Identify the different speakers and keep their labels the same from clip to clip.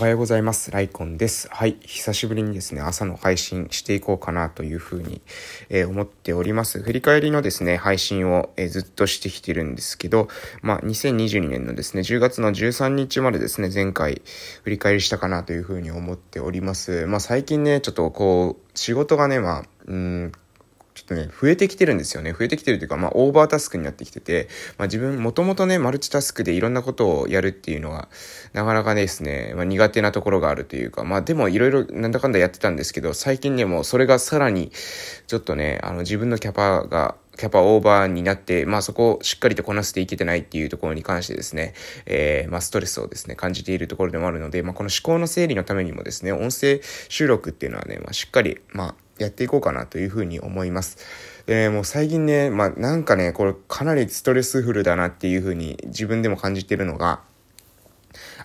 Speaker 1: おはようございます。ライコンです。はい。久しぶりにですね、朝の配信していこうかなというふうに、えー、思っております。振り返りのですね、配信を、えー、ずっとしてきてるんですけど、まあ、2022年のですね、10月の13日までですね、前回振り返りしたかなというふうに思っております。まあ、最近ね、ちょっとこう、仕事がね、まあ、うん、とね、増えてきてるんですよね。増えてきてるというか、まあ、オーバータスクになってきてて、まあ、自分、もともとね、マルチタスクでいろんなことをやるっていうのは、なかなかですね、まあ、苦手なところがあるというか、まあ、でもいろいろなんだかんだやってたんですけど、最近ね、もうそれがさらに、ちょっとね、あの、自分のキャパが、キャパオーバーになって、まあそこをしっかりとこなしていけてないっていうところに関してですね、えー、まあストレスをですね、感じているところでもあるので、まあこの思考の整理のためにもですね、音声収録っていうのはね、まあしっかり、まあやっていこうかなというふうに思います。で、もう最近ね、まあなんかね、これかなりストレスフルだなっていうふうに自分でも感じてるのが、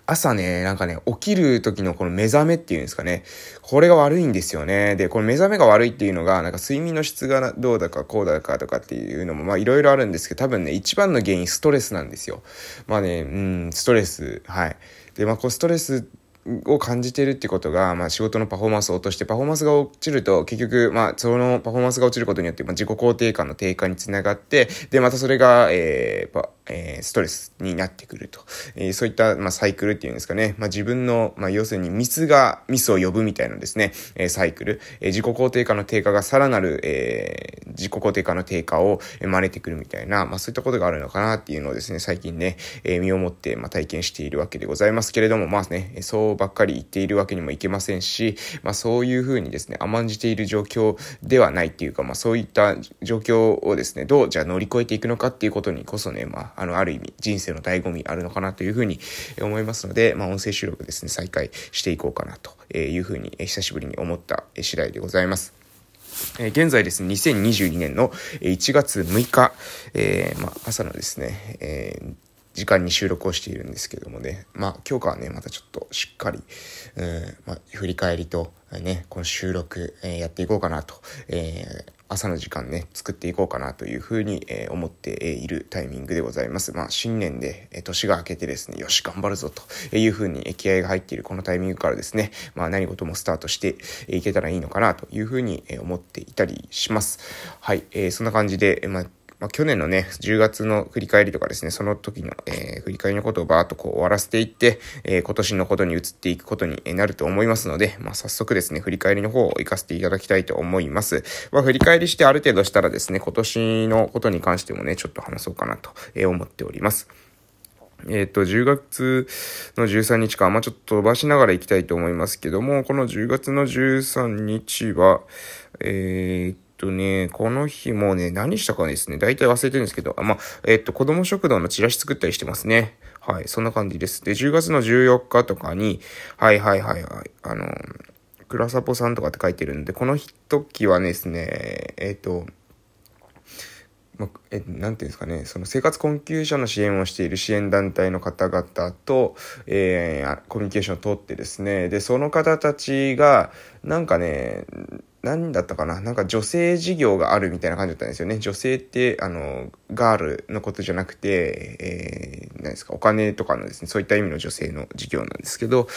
Speaker 1: 朝ね、なんかね、起きる時のこの目覚めっていうんですかね。これが悪いんですよね。で、この目覚めが悪いっていうのが、なんか睡眠の質がどうだかこうだかとかっていうのも、まあいろいろあるんですけど、多分ね、一番の原因ストレスなんですよ。まあね、うん、ストレス、はい。で、まあこうストレスを感じてるってことが、まあ仕事のパフォーマンスを落として、パフォーマンスが落ちると、結局、まあそのパフォーマンスが落ちることによって、まあ自己肯定感の低下につながって、で、またそれが、えー、えー、ストレスになってくると。えー、そういった、まあ、サイクルっていうんですかね。まあ、自分の、まあ、要するにミスがミスを呼ぶみたいなですね、えー、サイクル。えー、自己肯定感の低下がさらなる、えー、自己肯定感の低下を招いてくるみたいな、まあ、そういったことがあるのかなっていうのをですね、最近ね、えー、身をもって、まあ、体験しているわけでございますけれども、まあね、そうばっかり言っているわけにもいけませんし、まあ、そういうふうにですね、甘んじている状況ではないっていうか、まあ、そういった状況をですね、どうじゃあ乗り越えていくのかっていうことにこそね、まあ、あの、ある意味、人生の醍醐味あるのかなというふうに思いますので、まあ、音声収録ですね、再開していこうかなというふうに、久しぶりに思った次第でございます。え現在ですね、2022年の1月6日、えー、まあ、朝のですね、えー、時間に収録をしているんですけどもね、まあ今日からね、またちょっとしっかり、うん、まあ、振り返りと、ね、この収録、えー、やっていこうかなと、えー、朝の時間ね、作っていこうかなというふうに、えー、思っているタイミングでございます。まあ、新年で、えー、年が明けてですね、よし、頑張るぞというふうに気合が入っているこのタイミングからですね、まあ、何事もスタートしていけたらいいのかなというふうに思っていたりします。はい、えー、そんな感じで、まあまあ、去年のね、10月の振り返りとかですね、その時の、えー、振り返りのことをバーっとこう終わらせていって、えー、今年のことに移っていくことになると思いますので、まあ、早速ですね、振り返りの方を活かせていただきたいと思います。まあ、振り返りしてある程度したらですね、今年のことに関してもね、ちょっと話そうかなと思っております。えっ、ー、と、10月の13日か、まあ、ちょっと飛ばしながら行きたいと思いますけども、この10月の13日は、えー、とね、この日もね、何したかですね、大体忘れてるんですけど、あまあ、えっと、子供食堂のチラシ作ったりしてますね。はい、そんな感じです。で、10月の14日とかに、はいはいはいはい、あの、クラサポさんとかって書いてるんで、この時はですね、えっと、まえ、なんていうんですかね、その生活困窮者の支援をしている支援団体の方々と、えー、コミュニケーションを取ってですね、で、その方たちが、なんかね、何だったかな？なんか女性事業があるみたいな感じだったんですよね。女性って、あの、ガールのことじゃなくて、えー、何ですか、お金とかのですね、そういった意味の女性の事業なんですけど、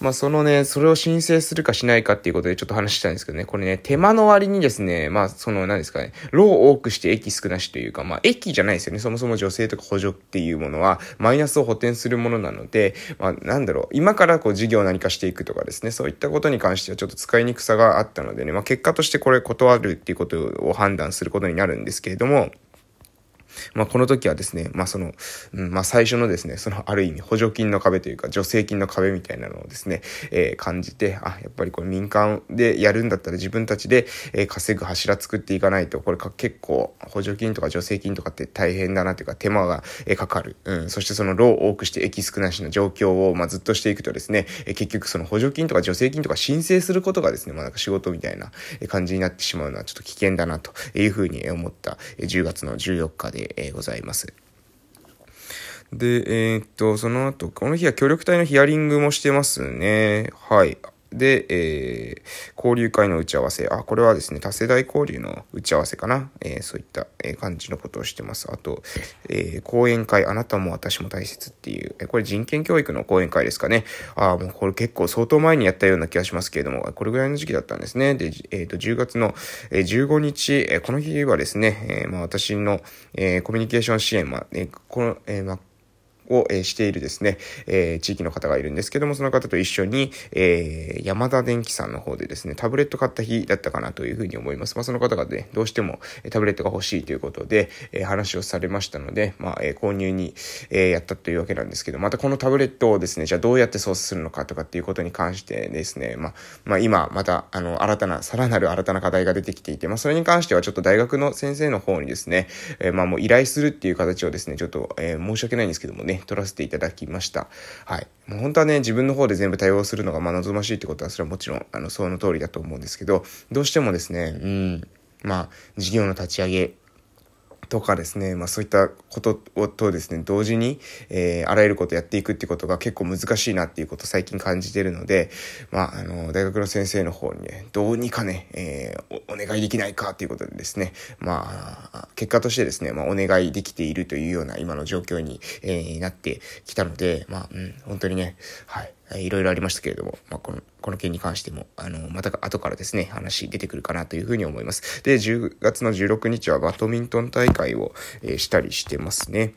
Speaker 1: まあそのね、それを申請するかしないかっていうことでちょっと話したんですけどね、これね、手間の割にですね、まあその、何ですかね、労を多くして益少なしというか、まあ益じゃないですよね。そもそも女性とか補助っていうものは、マイナスを補填するものなので、まあなんだろう、今からこう事業を何かしていくとかですね、そういったことに関してはちょっと使いにくさがあったのでね、まあ結果としてこれ断るっていうことを判断することになるんですけれども、まあ、この時はですね、まあ、その、うん、まあ、最初のですね、その、ある意味、補助金の壁というか、助成金の壁みたいなのをですね、えー、感じて、あ、やっぱりこれ民間でやるんだったら自分たちで、えー、稼ぐ柱作っていかないと、これか結構、補助金とか助成金とかって大変だなというか、手間が、えー、かかる。うん、そしてその、労を多くして益少なしの状況を、まあ、ずっとしていくとですね、えー、結局その補助金とか助成金とか申請することがですね、まあ、なんか仕事みたいな感じになってしまうのはちょっと危険だなというふうに思った10月の14日で、でございます。で、えー、っと、その後、この日は協力隊のヒアリングもしてますね。はい。で、えー、交流会の打ち合わせ。あ、これはですね、多世代交流の打ち合わせかな。えー、そういった、え感じのことをしてます。あと、えー、講演会、あなたも私も大切っていう、えこれ人権教育の講演会ですかね。ああ、もうこれ結構相当前にやったような気がしますけれども、これぐらいの時期だったんですね。で、えっ、と、10月の15日、えこの日はですね、えまあ私の、えコミュニケーション支援、まあ、えこの、えまあを、しているですね、え、地域の方がいるんですけども、その方と一緒に、えー、山田電機さんの方でですね、タブレット買った日だったかなというふうに思います。まあ、その方がね、どうしてもタブレットが欲しいということで、え、話をされましたので、まあ、え、購入に、え、やったというわけなんですけど、またこのタブレットをですね、じゃあどうやって操作するのかとかっていうことに関してですね、まあ、まあ、今、また、あの、新たな、さらなる新たな課題が出てきていて、まあ、それに関してはちょっと大学の先生の方にですね、え、まあ、もう依頼するっていう形をですね、ちょっと、えー、申し訳ないんですけどもね、取らせていただききました。はい。もう本当はね、自分の方で全部対応するのがまあ望ましいってことは、それはもちろん、あの、その通りだと思うんですけど、どうしてもですね、うん、まあ、事業の立ち上げ、とかですね、まあそういったこととですね、同時に、えー、あらゆることやっていくってことが結構難しいなっていうことを最近感じてるので、まあ、あの、大学の先生の方にね、どうにかね、えー、お願いできないかっていうことでですね、まあ、結果としてですね、まあお願いできているというような今の状況に、えー、なってきたので、まあ、うん、本当にね、はい、いろいろありましたけれども、まあ、この、この件に関しても、あの、また後からですね、話出てくるかなというふうに思います。で、10月の16日はバドミントン大会を、えー、したりしてますね。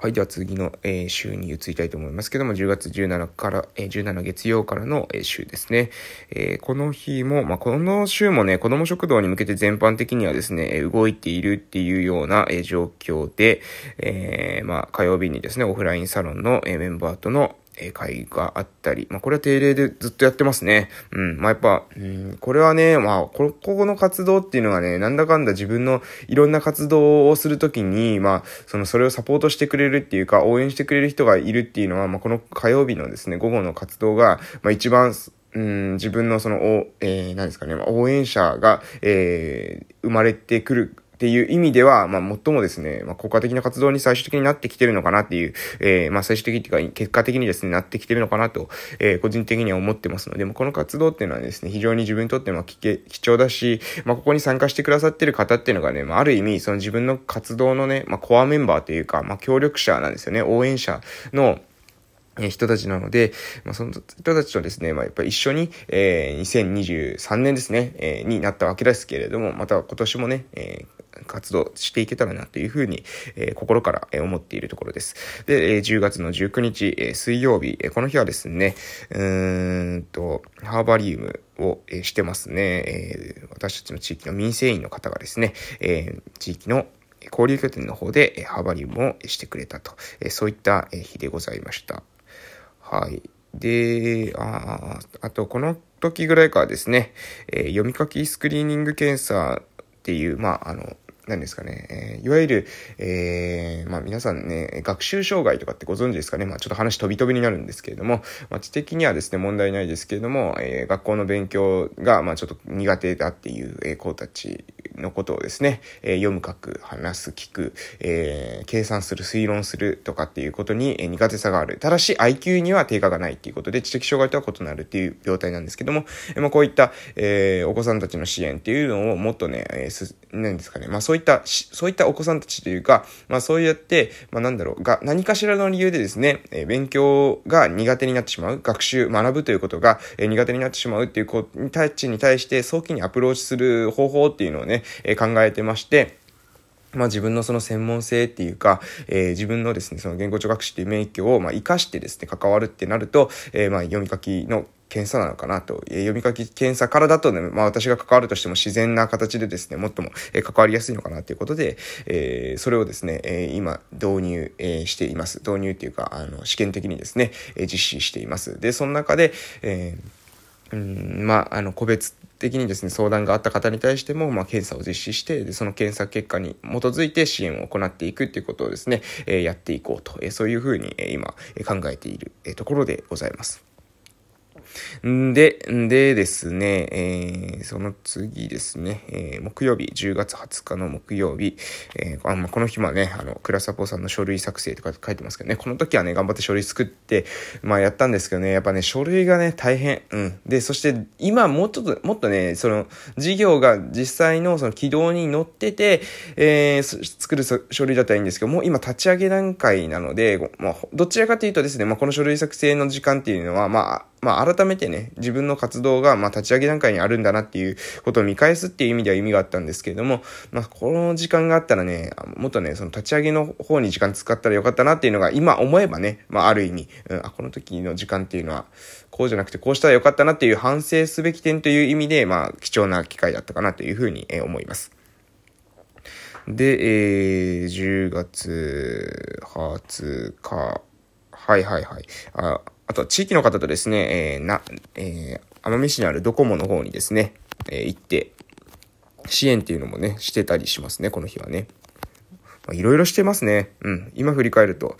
Speaker 1: はい。では次の、えー、週に移りたいと思いますけども、10月17から、えー、17月曜からの、えー、週ですね。え、この日も、まあ、この週もね、子供食堂に向けて全般的にはですね、動いているっていうような、え、状況で、え、まあ、火曜日にですね、オフラインサロンの、え、メンバーとの、え会があったり、まあ、これは定例でずっとやってますね。うん。まあ、やっぱ、うん、これはね、まあ、ここの活動っていうのがね、なんだかんだ自分のいろんな活動をするときに、まあ、その、それをサポートしてくれるっていうか、応援してくれる人がいるっていうのは、まあ、この火曜日のですね、午後の活動が、まあ、一番、うん、自分のその、お、えー、何ですかね、応援者が、えー、生まれてくるっていう意味では、まあ、最もですね、まあ、効果的な活動に最終的になってきてるのかなっていう、えー、まあ、最終的っていうか、結果的にですね、なってきてるのかなと、えー、個人的には思ってますので、ま、この活動っていうのはですね、非常に自分にとっても貴重だし、まあ、ここに参加してくださってる方っていうのがね、まあ、ある意味、その自分の活動のね、まあ、コアメンバーというか、まあ、協力者なんですよね、応援者の、人たちなので、まあ、その人たちとですね、まあ、やっぱり一緒に、えー、2023年ですね、えー、になったわけですけれども、また今年もね、えー活動していけたらなというふうに、え、心から、思っているところです。で、え、10月の19日、え、水曜日、え、この日はですね、うーんと、ハーバリウムを、してますね、え。私たちの地域の民生委員の方がですね、え、地域の交流拠点の方で、ハーバリウムをしてくれたと、え、そういった、日でございました。はい。で、ああと、この時ぐらいからですね、え、読み書きスクリーニング検査っていう、まあ、あの、何ですかね、えー、いわゆる、えー、まあ皆さんね、学習障害とかってご存知ですかね、まあちょっと話飛び飛びになるんですけれども、まあ知的にはですね、問題ないですけれども、えー、学校の勉強が、まあちょっと苦手だっていう、子たちのことをですね、えー、読む、書く、話す、聞く、えー、計算する、推論するとかっていうことに、えー、苦手さがある。ただし IQ には低下がないっていうことで、知的障害とは異なるっていう病態なんですけども、えー、まあこういった、えー、お子さんたちの支援っていうのをもっとね、えー、す、何ですかね、まあそういった、そういったお子さんたちというか、まあそうやって、まあなんだろう、が、何かしらの理由でですね、えー、勉強が苦手になってしまう、学習、学ぶということが、えー、苦手になってしまうっていう子たちに対して早期にアプローチする方法っていうのをね、え、考えてまして、まあ自分のその専門性っていうか、えー、自分のですね、その言語聴覚士っていう免許を、まあ活かしてですね、関わるってなると、えー、まあ読み書きの検査なのかなと、えー、読み書き検査からだとね、まあ私が関わるとしても自然な形でですね、もっとも、えー、関わりやすいのかなということで、えー、それをですね、えー、今導入、えー、しています。導入っていうか、あの、試験的にですね、えー、実施しています。で、その中で、えー、うん、まあ、あの、個別的にですね、相談があった方に対しても、まあ、検査を実施して、で、その検査結果に基づいて支援を行っていくということをですね、えー、やっていこうと、えー、そういうふうに、えー、今、考えている、えー、ところでございます。んで、んでですね、えー、その次ですね、えー、木曜日、10月20日の木曜日、えー、あまあ、この日はね、あの、クラサポさんの書類作成とか書いてますけどね、この時はね、頑張って書類作って、まあやったんですけどね、やっぱね、書類がね、大変。うん。で、そして、今もうちょっと、もっとね、その、事業が実際のその軌道に乗ってて、えー、作る書類だったらいいんですけど、もう今立ち上げ段階なので、まあ、どちらかというとですね、まあ、この書類作成の時間っていうのは、まあ、まあ、改改めてね、自分の活動が、ま、立ち上げ段階にあるんだなっていうことを見返すっていう意味では意味があったんですけれども、まあ、この時間があったらね、もっとね、その立ち上げの方に時間使ったらよかったなっていうのが、今思えばね、まあ、ある意味、うん、あ、この時の時間っていうのは、こうじゃなくてこうしたらよかったなっていう反省すべき点という意味で、まあ、貴重な機会だったかなというふうに思います。で、えー、10月20日、はいはいはい。ああとは地域の方とですね、えー、な、えー、奄美市にあるドコモの方にですね、えー、行って、支援っていうのもね、してたりしますね、この日はね。いろいろしてますね。うん。今振り返ると、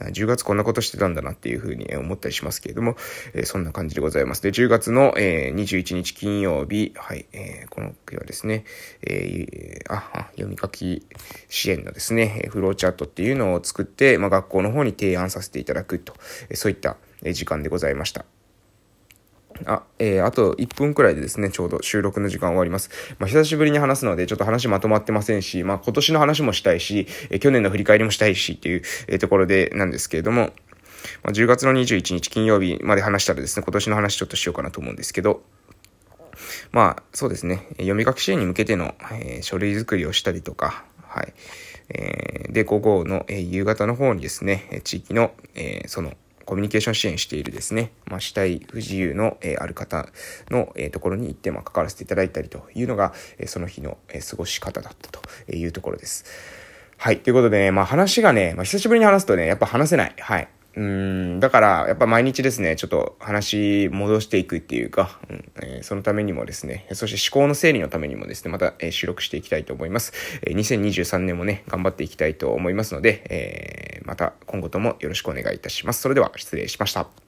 Speaker 1: 10月こんなことしてたんだなっていうふうに思ったりしますけれども、えー、そんな感じでございます。で、10月の、えー、21日金曜日、はい、えー、この日はですね、えー、あ、読み書き支援のですね、フローチャートっていうのを作って、まあ、学校の方に提案させていただくと、そういった時間でございました。あ、えー、あと1分くらいでですね、ちょうど収録の時間終わります。まあ、久しぶりに話すので、ちょっと話まとまってませんし、まあ、今年の話もしたいし、えー、去年の振り返りもしたいしっていう、えー、ところでなんですけれども、まあ、10月の21日金曜日まで話したらですね、今年の話ちょっとしようかなと思うんですけど、まあ、そうですね、読み書き支援に向けての、えー、書類作りをしたりとか、はい。えー、で、午後の、えー、夕方の方にですね、地域の、えー、その、コミュニケーション支援しているですね、まあ、死体不自由の、えー、ある方の、えー、ところに行って、まあ、関わらせていただいたりというのが、えー、その日の、えー、過ごし方だったというところです。はい。ということでね、まあ話がね、まあ久しぶりに話すとね、やっぱ話せない。はい。うん、だから、やっぱ毎日ですね、ちょっと話戻していくっていうか、うんえー、そのためにもですね、そして思考の整理のためにもですね、また、えー、収録していきたいと思います。えー、2023年もね、頑張っていきたいと思いますので、えー、また今後ともよろしくお願いいたします。それでは失礼しました。